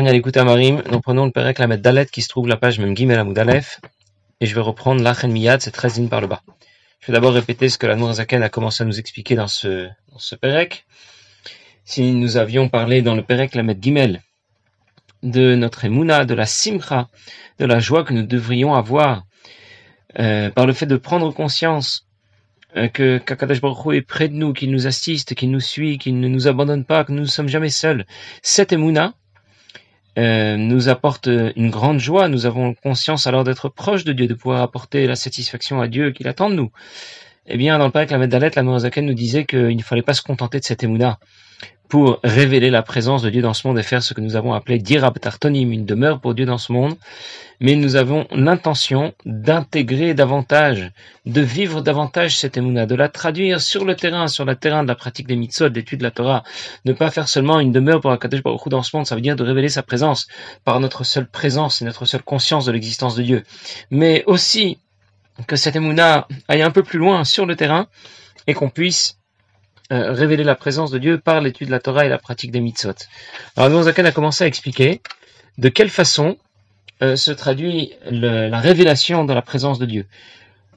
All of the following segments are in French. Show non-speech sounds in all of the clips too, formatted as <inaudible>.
Nous prenons le Perek Lamed Dalet qui se trouve la page même Gimel Amoudalef, et je vais reprendre l'Achen Miyad, 13 lignes par le bas. Je vais d'abord répéter ce que la Zaken a commencé à nous expliquer dans ce, dans. Si nous avions parlé dans le Perek Lamed Gimel de notre Emouna, de la Simcha, de la joie que nous devrions avoir euh, par le fait de prendre conscience euh, que Kakadash Baruch est près de nous, qu'il nous assiste, qu'il nous suit, qu'il ne nous abandonne pas, que nous ne sommes jamais seuls. Cette Emouna nous apporte une grande joie. Nous avons conscience alors d'être proche de Dieu, de pouvoir apporter la satisfaction à Dieu qu'il attend de nous. Eh bien, dans le Père la Dalet, la Noazaken nous disait qu'il ne fallait pas se contenter de cette Emouna pour révéler la présence de Dieu dans ce monde et faire ce que nous avons appelé Dirab Tartonim, une demeure pour Dieu dans ce monde. Mais nous avons l'intention d'intégrer davantage, de vivre davantage cette émouna, de la traduire sur le terrain, sur le terrain de la pratique des mitzvot, de l'étude de la Torah. Ne pas faire seulement une demeure pour Akadosh Baruch dans ce monde, ça veut dire de révéler sa présence par notre seule présence et notre seule conscience de l'existence de Dieu. Mais aussi que cette émouna aille un peu plus loin sur le terrain et qu'on puisse euh, révéler la présence de Dieu par l'étude de la Torah et la pratique des mitzvot. Alors Zaken a commencé à expliquer de quelle façon euh, se traduit la révélation de la présence de Dieu.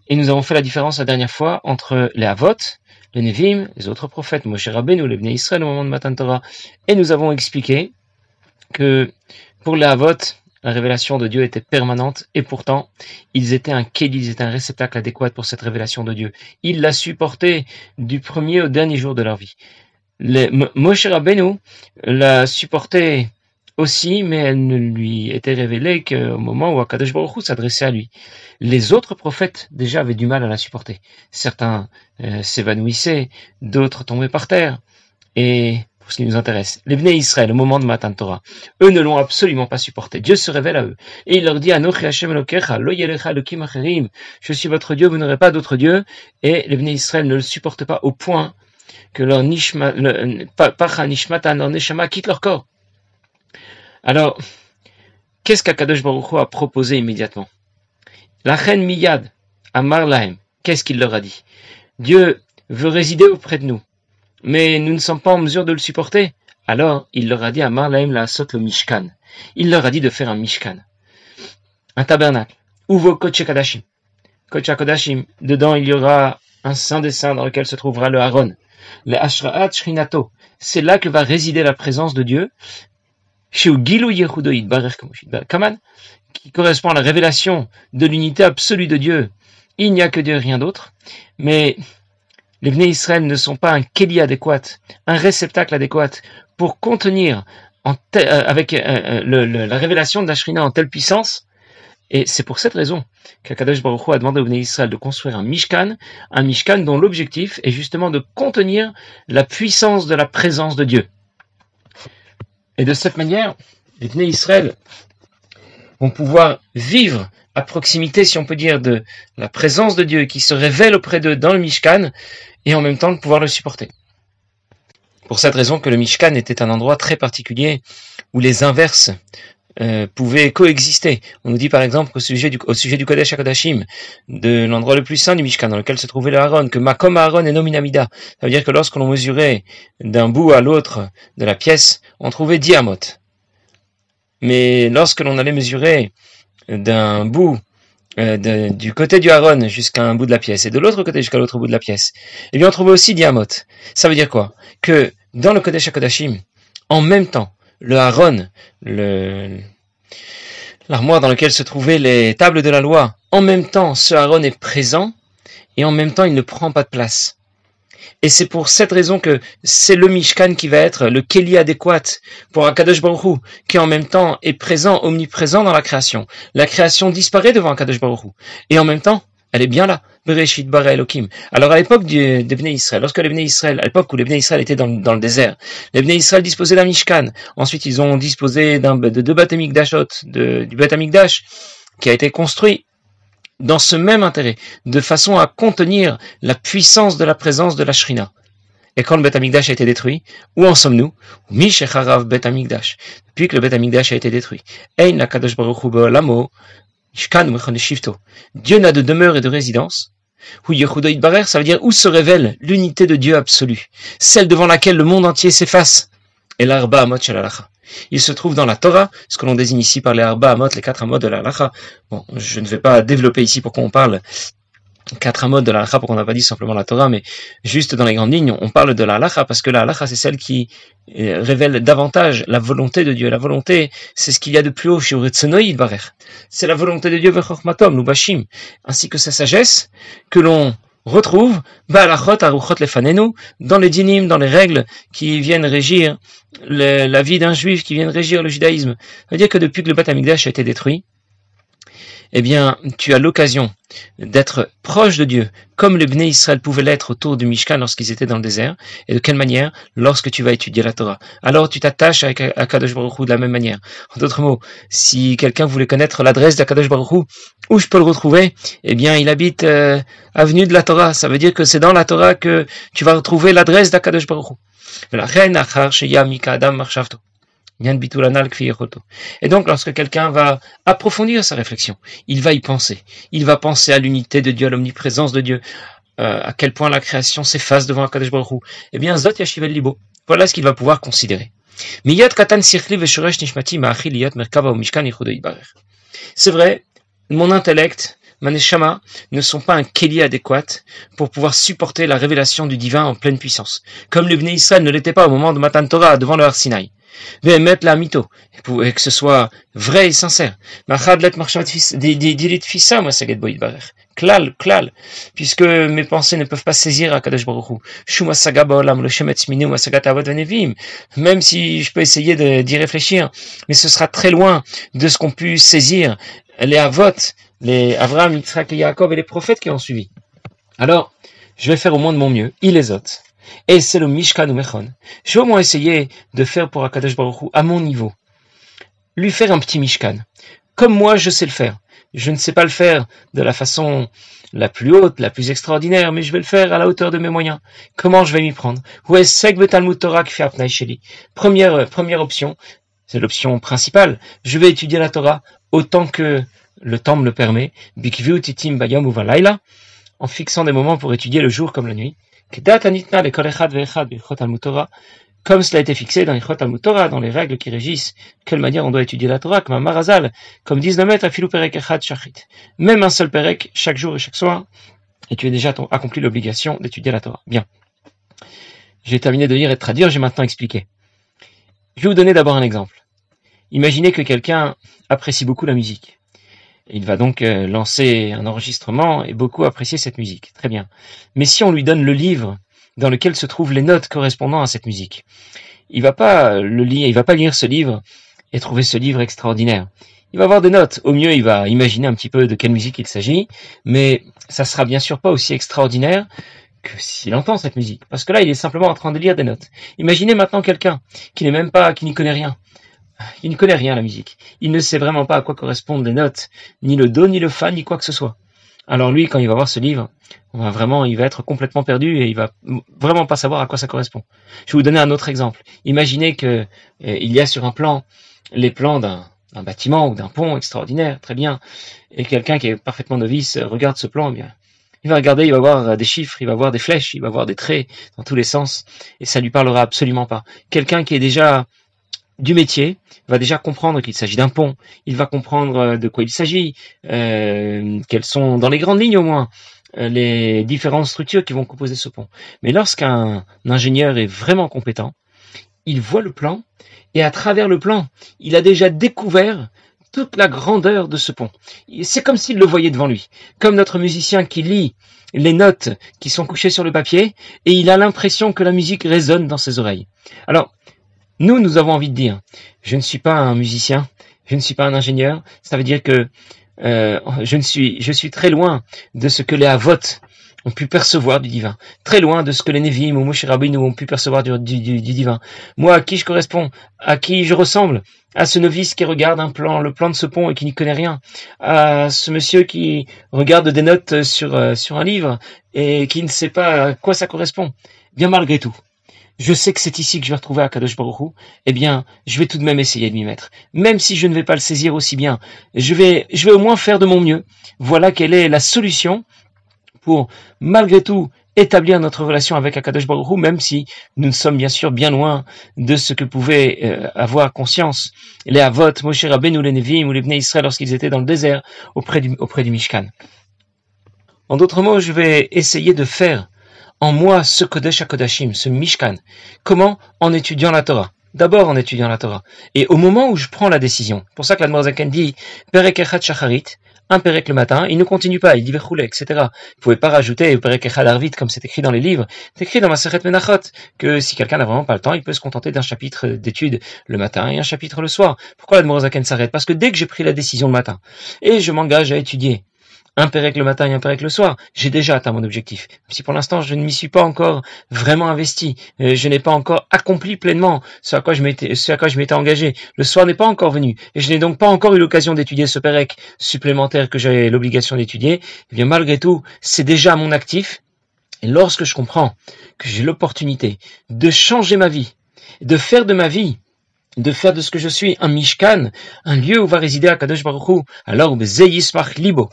Et nous avons fait la différence la dernière fois entre les Avot, les Nevim, les autres prophètes, Moshe Rabbeinu, les Bnei Israël au moment de Matan Torah. Et nous avons expliqué que pour les Avot, la révélation de Dieu était permanente et pourtant, ils étaient un kéli, ils étaient un réceptacle adéquat pour cette révélation de Dieu. Ils la supportaient du premier au dernier jour de leur vie. Les, Moshe Rabbeinu la supportait aussi, mais elle ne lui était révélée qu'au moment où Akadosh Baruch s'adressait à lui. Les autres prophètes déjà avaient du mal à la supporter. Certains euh, s'évanouissaient, d'autres tombaient par terre. Et ce qui nous intéresse. Les Bnei Israël, au moment de Matan Torah, eux ne l'ont absolument pas supporté. Dieu se révèle à eux. Et il leur dit, je suis votre Dieu, vous n'aurez pas d'autre Dieu. Et les Bnei Israël ne le supportent pas au point que leur nishma, nishmatan, leur neshama quitte leur corps. Alors, qu'est-ce qu'Akadosh Baruch a proposé immédiatement? La reine Miyad, à Marlahem, qu'est-ce qu'il leur a dit? Dieu veut résider auprès de nous mais nous ne sommes pas en mesure de le supporter. Alors, il leur a dit à Marlaim la sot le Mishkan. Il leur a dit de faire un Mishkan. Un tabernacle. Uvo Kodashim. Kodashim. Dedans, il y aura un saint des saints dans lequel se trouvera le Haron. Le Ashra'at Shrinato. C'est là que va résider la présence de Dieu. Kaman, qui correspond à la révélation de l'unité absolue de Dieu. Il n'y a que Dieu, rien d'autre. Mais les Bnei Israël ne sont pas un kéli adéquat, un réceptacle adéquat pour contenir en euh, avec euh, euh, la révélation de la Shrina en telle puissance. Et c'est pour cette raison qu'Akadosh Baruch Hu a demandé aux Bnei Israël de construire un Mishkan, un Mishkan dont l'objectif est justement de contenir la puissance de la présence de Dieu. Et de cette manière, les Bnei Israël vont pouvoir vivre à proximité, si on peut dire, de la présence de Dieu qui se révèle auprès d'eux dans le Mishkan, et en même temps de pouvoir le supporter. Pour cette raison que le Mishkan était un endroit très particulier où les inverses euh, pouvaient coexister. On nous dit par exemple au sujet du, au sujet du Kodesh HaKodashim, de l'endroit le plus saint du Mishkan, dans lequel se trouvait le Aaron, que Makom Aaron et Nominamida. Ça veut dire que lorsque l'on mesurait d'un bout à l'autre de la pièce, on trouvait Diamot. Mais lorsque l'on allait mesurer d'un bout euh, du côté du Haron jusqu'à un bout de la pièce et de l'autre côté jusqu'à l'autre bout de la pièce, eh bien on trouvait aussi Diamot. Ça veut dire quoi? Que dans le Kodesh HaKodashim, en même temps, le Haron, le, l'armoire dans laquelle se trouvaient les tables de la loi, en même temps ce Haron est présent et en même temps il ne prend pas de place. Et c'est pour cette raison que c'est le Mishkan qui va être le Keli adéquat pour Akadosh Baruch Hu, qui en même temps est présent, omniprésent dans la création. La création disparaît devant Akadosh Baruch Hu. Et en même temps, elle est bien là. Bereshit bara Elohim. Alors à l'époque des Bnei Israël, lorsque les Bnei Israël, à l'époque où les Israël étaient dans, le désert, les Bnei Israël disposaient d'un Mishkan. Ensuite, ils ont disposé de deux Batamikdashot, de, du Batamikdash, qui a été construit dans ce même intérêt, de façon à contenir la puissance de la présence de la Shrina. Et quand le Bet Amikdash a été détruit, où en sommes-nous? Bet Amikdash. Depuis que le Bet Amikdash a été détruit. Dieu n'a de demeure et de résidence. Ça veut dire où se révèle l'unité de Dieu absolu, celle devant laquelle le monde entier s'efface. Et l'arba Il se trouve dans la Torah, ce que l'on désigne ici par les Arba Amot, les quatre Amot de la Lacha. Bon, je ne vais pas développer ici pourquoi on parle quatre modes de la halakha, pourquoi on n'a pas dit simplement la Torah, mais juste dans les grandes lignes, on parle de la halakha parce que la halakha, c'est celle qui euh, révèle davantage la volonté de Dieu. La volonté, c'est ce qu'il y a de plus haut chez C'est la volonté de Dieu, nous bashim, ainsi que sa sagesse, que l'on retrouve dans les dinim, dans les règles qui viennent régir la vie d'un juif, qui viennent régir le judaïsme. Ça veut dire que depuis que le Bat a été détruit, eh bien, tu as l'occasion d'être proche de Dieu, comme le Bnei Israël pouvait l'être autour du Mishkan lorsqu'ils étaient dans le désert, et de quelle manière Lorsque tu vas étudier la Torah? Alors tu t'attaches à Kadosh Baruch de la même manière. En d'autres mots, si quelqu'un voulait connaître l'adresse d'Akadosh Baruch Hu, où je peux le retrouver? Eh bien, il habite euh, avenue de la Torah. Ça veut dire que c'est dans la Torah que tu vas retrouver l'adresse d'Akadosh Baruch Hu. Et donc, lorsque quelqu'un va approfondir sa réflexion, il va y penser. Il va penser à l'unité de Dieu, à l'omniprésence de Dieu, euh, à quel point la création s'efface devant Akadosh Baruch Hu. Eh bien, Zot Yashivel Libo. Voilà ce qu'il va pouvoir considérer. C'est vrai, mon intellect, ma neshama, ne sont pas un keli adéquat pour pouvoir supporter la révélation du divin en pleine puissance. Comme le Bnei Israël ne l'était pas au moment de Matan Torah devant le Har Sinai mettre la mytho, et que ce soit vrai et sincère. Klal, klal, puisque mes pensées ne peuvent pas saisir Akadosh Baruch Même si je peux essayer d'y réfléchir, mais ce sera très loin de ce qu'ont pu saisir les Avot, les Avraham, Yitzhak et Yaakov et les prophètes qui ont suivi. Alors, je vais faire au moins de mon mieux, il les autres et c'est le Mishkan ou Mechon. Je vais au moins essayer de faire pour Akadosh Baruch Hu, à mon niveau, lui faire un petit Mishkan, comme moi je sais le faire. Je ne sais pas le faire de la façon la plus haute, la plus extraordinaire, mais je vais le faire à la hauteur de mes moyens. Comment je vais m'y prendre? Première, première option, c'est l'option principale. Je vais étudier la Torah autant que le temps me le permet. En fixant des moments pour étudier le jour comme la nuit comme cela a été fixé dans les Torah, dans les règles qui régissent quelle manière on doit étudier la Torah, comme un marazal, comme disent nos maîtres, perek echad shachit. Même un seul perek, chaque jour et chaque soir, et tu as déjà accompli l'obligation d'étudier la Torah. Bien. J'ai terminé de lire et de traduire, j'ai maintenant expliqué. Je vais vous donner d'abord un exemple. Imaginez que quelqu'un apprécie beaucoup la musique. Il va donc euh, lancer un enregistrement et beaucoup apprécier cette musique. Très bien. Mais si on lui donne le livre dans lequel se trouvent les notes correspondant à cette musique, il va pas le lire, il va pas lire ce livre et trouver ce livre extraordinaire. Il va avoir des notes. Au mieux, il va imaginer un petit peu de quelle musique il s'agit, mais ça sera bien sûr pas aussi extraordinaire que s'il entend cette musique. Parce que là, il est simplement en train de lire des notes. Imaginez maintenant quelqu'un qui n'est même pas, qui n'y connaît rien, il ne connaît rien à la musique. Il ne sait vraiment pas à quoi correspondent les notes, ni le do, ni le fa, ni quoi que ce soit. Alors lui, quand il va voir ce livre, il va être complètement perdu et il va vraiment pas savoir à quoi ça correspond. Je vais vous donner un autre exemple. Imaginez que euh, il y a sur un plan les plans d'un bâtiment ou d'un pont extraordinaire, très bien, et quelqu'un qui est parfaitement novice regarde ce plan, eh bien, il va regarder, il va voir des chiffres, il va voir des flèches, il va voir des traits dans tous les sens, et ça lui parlera absolument pas. Quelqu'un qui est déjà du métier va déjà comprendre qu'il s'agit d'un pont, il va comprendre euh, de quoi il s'agit, euh, quelles sont dans les grandes lignes au moins euh, les différentes structures qui vont composer ce pont. Mais lorsqu'un ingénieur est vraiment compétent, il voit le plan et à travers le plan, il a déjà découvert toute la grandeur de ce pont. C'est comme s'il le voyait devant lui, comme notre musicien qui lit les notes qui sont couchées sur le papier et il a l'impression que la musique résonne dans ses oreilles. Alors, nous, nous avons envie de dire, je ne suis pas un musicien, je ne suis pas un ingénieur. Ça veut dire que euh, je ne suis, je suis très loin de ce que les Avot ont pu percevoir du divin, très loin de ce que les Nevi'im ou Moshe Rabbeinu ont pu percevoir du, du, divin. Moi, à qui je corresponds, à qui je ressemble, à ce novice qui regarde un plan, le plan de ce pont et qui n'y connaît rien, à ce monsieur qui regarde des notes sur euh, sur un livre et qui ne sait pas à quoi ça correspond. Bien malgré tout, je sais que c'est ici que je vais retrouver Akadosh Baruch eh bien, je vais tout de même essayer de m'y mettre. Même si je ne vais pas le saisir aussi bien, je vais, je vais au moins faire de mon mieux. Voilà quelle est la solution pour, malgré tout, établir notre relation avec Akadosh Baruch Hu, même si nous sommes bien sûr bien loin de ce que pouvaient euh, avoir conscience les Avot, Moshe Rabbeinu, les Nevim ou les Bnei Israël lorsqu'ils étaient dans le désert auprès du, auprès du Mishkan. En d'autres mots, je vais essayer de faire en moi ce Kodesh HaKodashim, ce Mishkan. Comment? En étudiant la Torah. D'abord en étudiant la Torah. Et au moment où je prends la décision, pour ça que l'Admorazaken dit Perek Echad Shacharit, un Perek le matin, il ne continue pas, il dit Vechoule, etc. Vous pouvez pas rajouter Perek Echad Arvit comme c'est écrit dans les livres. C'est écrit dans ma Seret Menachot que si quelqu'un n'a vraiment pas le temps, il peut se contenter d'un chapitre d'études le matin et un chapitre le soir. Pourquoi l'Admorazaken s'arrête? Parce que dès que j'ai pris la décision le matin et je m'engage à étudier un pérec le matin et un pérec le soir, j'ai déjà atteint mon objectif. si pour l'instant je ne m'y suis pas encore vraiment investi, euh, je n'ai pas encore accompli pleinement ce à quoi je m'étais, ce à quoi je m'étais engagé. Le soir n'est pas encore venu et je n'ai donc pas encore eu l'occasion d'étudier ce pérec supplémentaire que j'avais l'obligation d'étudier. Eh bien malgré tout, c'est déjà mon actif. Et lorsque je comprends que j'ai l'opportunité de changer ma vie, de faire de ma vie de faire de ce que je suis un mishkan, un lieu où va résider Akadosh Baruch Hu, alors libo,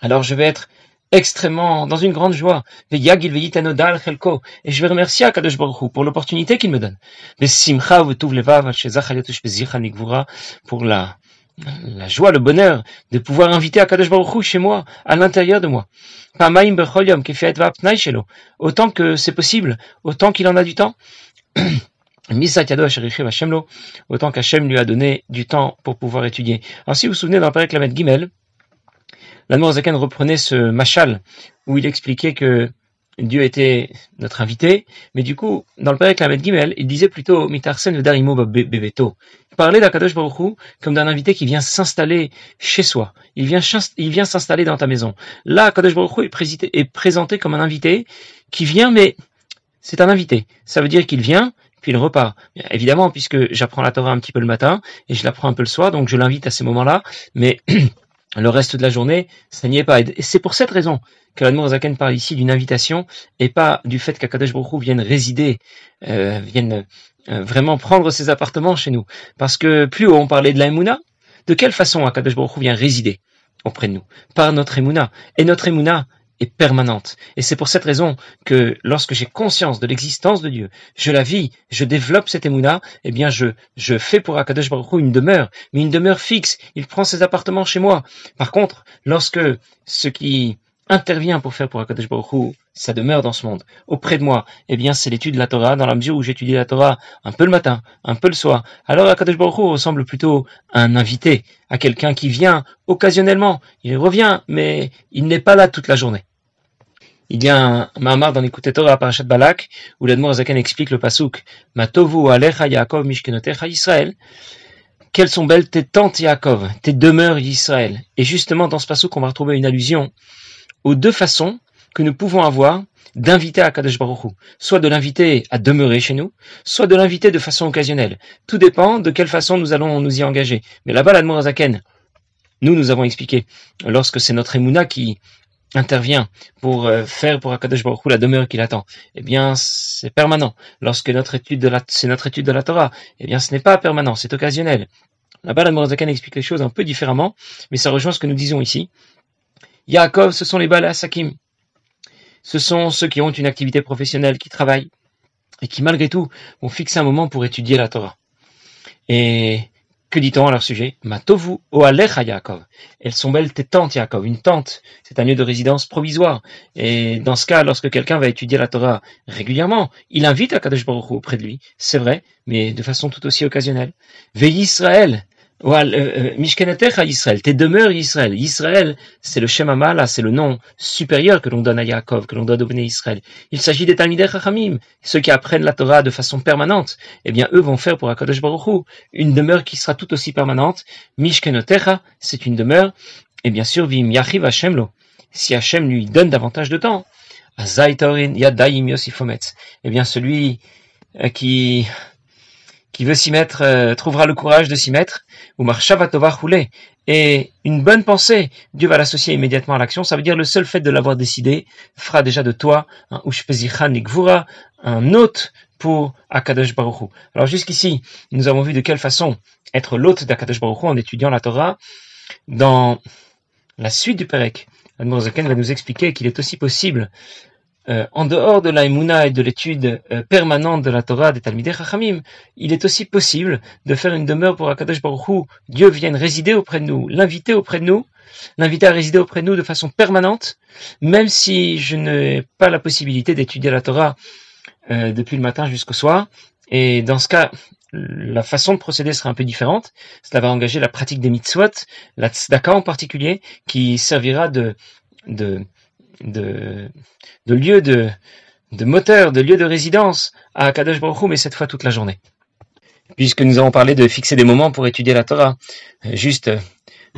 alors je vais être extrêmement dans une grande joie. Et je vais remercier Akadosh Baruch pour l'opportunité qu'il me donne. Pour la, la joie, le bonheur de pouvoir inviter Akadosh Baruch chez moi, à l'intérieur de moi. Autant que c'est possible, autant qu'il en a du temps. <clears throat> autant qu'Hachem lui a donné du temps pour pouvoir étudier. Alors si vous vous souvenez dans le Père Lamed Gimel, Zaken reprenait ce machal où il expliquait que Dieu était notre invité, mais du coup, dans le Père Lamed Gimel, il disait plutôt Mitarsen Darimo Bebeto. Il parlait d'Akadosh Baruch comme d'un invité qui vient s'installer chez soi. Il vient, s'installer dans ta maison. Là, Akadosh Baruch est, est présenté comme un invité qui vient, mais c'est un invité. Ça veut dire qu'il vient, puis il repart. Évidemment, puisque j'apprends la Torah un petit peu le matin et je l'apprends un peu le soir, donc je l'invite à ces moments-là, mais <clears throat> le reste de la journée, ça n'y est pas. Et c'est pour cette raison que l'Admour Zaken parle ici d'une invitation et pas du fait qu'Akadosh Baruch vienne résider, euh, vienne euh, vraiment prendre ses appartements chez nous. Parce que plus haut on parlait de la de quelle façon Akadosh Baruch vient résider auprès de nous? Par notre Emouna. Et notre Emouna, est permanente. Et c'est pour cette raison que lorsque j'ai conscience de l'existence de Dieu, je la vis, je développe cette émouna, eh bien je, je fais pour Akadosh Baruch Hu une demeure, mais une demeure fixe. Il prend ses appartements chez moi. Par contre, lorsque ce qui intervient pour faire pour Akadosh Baruch Hu, sa demeure dans ce monde, auprès de moi, eh bien c'est l'étude de la Torah, dans la mesure où j'étudie la Torah un peu le matin, un peu le soir. Alors Akadosh Baruch ressemble plutôt à un invité, à quelqu'un qui vient occasionnellement. Il revient, mais il n'est pas là toute la journée. Il y a un Mahamar dans l'écoute Torah Parashat Balak où l'Admor Zaken explique le pasouk Matovu alecha Yaakov mishkenotecha Israël. Quelles sont belles tes tentes Yaakov, tes demeures Israël. Et justement dans ce pasouk on va retrouver une allusion aux deux façons que nous pouvons avoir d'inviter à Kadosh Baruch soit de l'inviter à demeurer chez nous, soit de l'inviter de façon occasionnelle. Tout dépend de quelle façon nous allons nous y engager. Mais là-bas, Zaken, nous, nous avons expliqué, lorsque c'est notre Emouna qui intervient pour euh, faire pour Akadosh Baruch la demeure qu'il attend, eh bien c'est permanent. Lorsque notre étude de la, c'est notre étude de la Torah, eh bien ce n'est pas permanent, c'est occasionnel. Là-bas, la Morazakan explique les choses un peu différemment, mais ça rejoint ce que nous disons ici. Yaakov, ce sont les Balasakim. Ce sont ceux qui ont une activité professionnelle, qui travaillent, et qui malgré tout vont fixer un moment pour étudier la Torah. Et que dit-on à leur sujet? Matovu Oalecha Yaakov. Elles sont belles tes tentes, Yaakov. Une tente, c'est un lieu de résidence provisoire. Et dans ce cas, lorsque quelqu'un va étudier la Torah régulièrement, il invite Akadosh Baruch auprès de lui. C'est vrai, mais de façon tout aussi occasionnelle. Veille Israël, euh, euh, Israël, tes demeures Israël. Israël, c'est le Shem Amala, c'est le nom supérieur que l'on donne à Yaakov, que l'on donne au Béné Israël. Il s'agit des Talmidei Chachamim, ceux qui apprennent la Torah de façon permanente. Eh bien, eux vont faire pour Akadosh Baruch une demeure qui sera tout aussi permanente. Mishkenotecha, c'est une demeure. Et bien sûr, Vim Yachiv Hashemlo. Si Hachem lui donne davantage de temps. Azaitorin Yadayim Yosifometz. Eh bien, celui euh, qui qui veut s'y mettre euh, trouvera le courage de s'y mettre. Et une bonne pensée, Dieu va l'associer immédiatement à l'action. Ça veut dire le seul fait de l'avoir décidé fera déjà de toi un ushpezichan nikvura, un hôte pour Akadosh Baruch Alors jusqu'ici, nous avons vu de quelle façon être l'hôte d'Akadosh Baruch en étudiant la Torah. Dans la suite du Perek, Admor va nous expliquer qu'il est aussi possible euh, en dehors de la et de l'étude euh, permanente de la Torah des Talmidei Chachamim, il est aussi possible de faire une demeure pour Akadosh Baruch Hu. Dieu vienne résider auprès de nous, l'inviter auprès de nous, l'inviter à résider auprès de nous de façon permanente, même si je n'ai pas la possibilité d'étudier la Torah euh, depuis le matin jusqu'au soir. Et dans ce cas, la façon de procéder sera un peu différente. Cela va engager la pratique des mitzvot, la tzedaka en particulier, qui servira de, de, de, lieu de, moteur, de lieu de résidence à Kadosh Baruch mais cette fois toute la journée. Puisque nous avons parlé de fixer des moments pour étudier la Torah, juste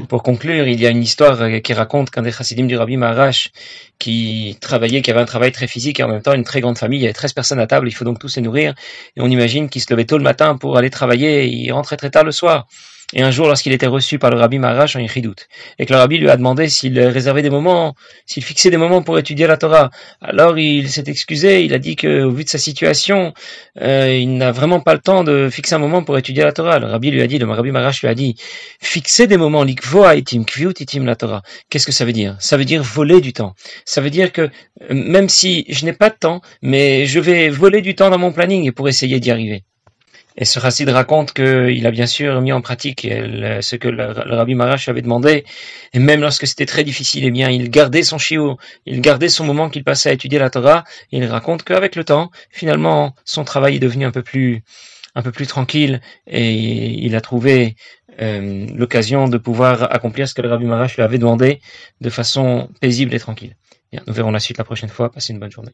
pour conclure, il y a une histoire qui raconte qu'un des chassidim du Rabbi Maharash, qui travaillait, qui avait un travail très physique et en même temps une très grande famille, il y avait 13 personnes à table, il faut donc tous les nourrir, et on imagine qu'il se levait tôt le matin pour aller travailler et il rentrait très tard le soir. Et un jour, lorsqu'il était reçu par le rabbi Maharash en Yichidout, et que le rabbi lui a demandé s'il réservait des moments, s'il fixait des moments pour étudier la Torah, alors il s'est excusé, il a dit que, au vu de sa situation, euh, il n'a vraiment pas le temps de fixer un moment pour étudier la Torah. Le rabbi lui a dit, le rabbi Maharash lui a dit, fixer des moments, likvoa itim, itim la Torah. Qu'est-ce que ça veut dire? Ça veut dire voler du temps. Ça veut dire que, euh, même si je n'ai pas de temps, mais je vais voler du temps dans mon planning pour essayer d'y arriver. Et ce Rassid raconte qu'il a bien sûr mis en pratique ce que le, Rabbi Marash avait demandé, et même lorsque c'était très difficile, eh bien, il gardait son chiot, il gardait son moment qu'il passait à étudier la Torah, et il raconte qu'avec le temps, finalement, son travail est devenu un peu plus, un peu plus tranquille, et il a trouvé euh, l'occasion de pouvoir accomplir ce que le Rabbi Marash lui avait demandé de façon paisible et tranquille. Bien, nous verrons la suite la prochaine fois. Passez une bonne journée.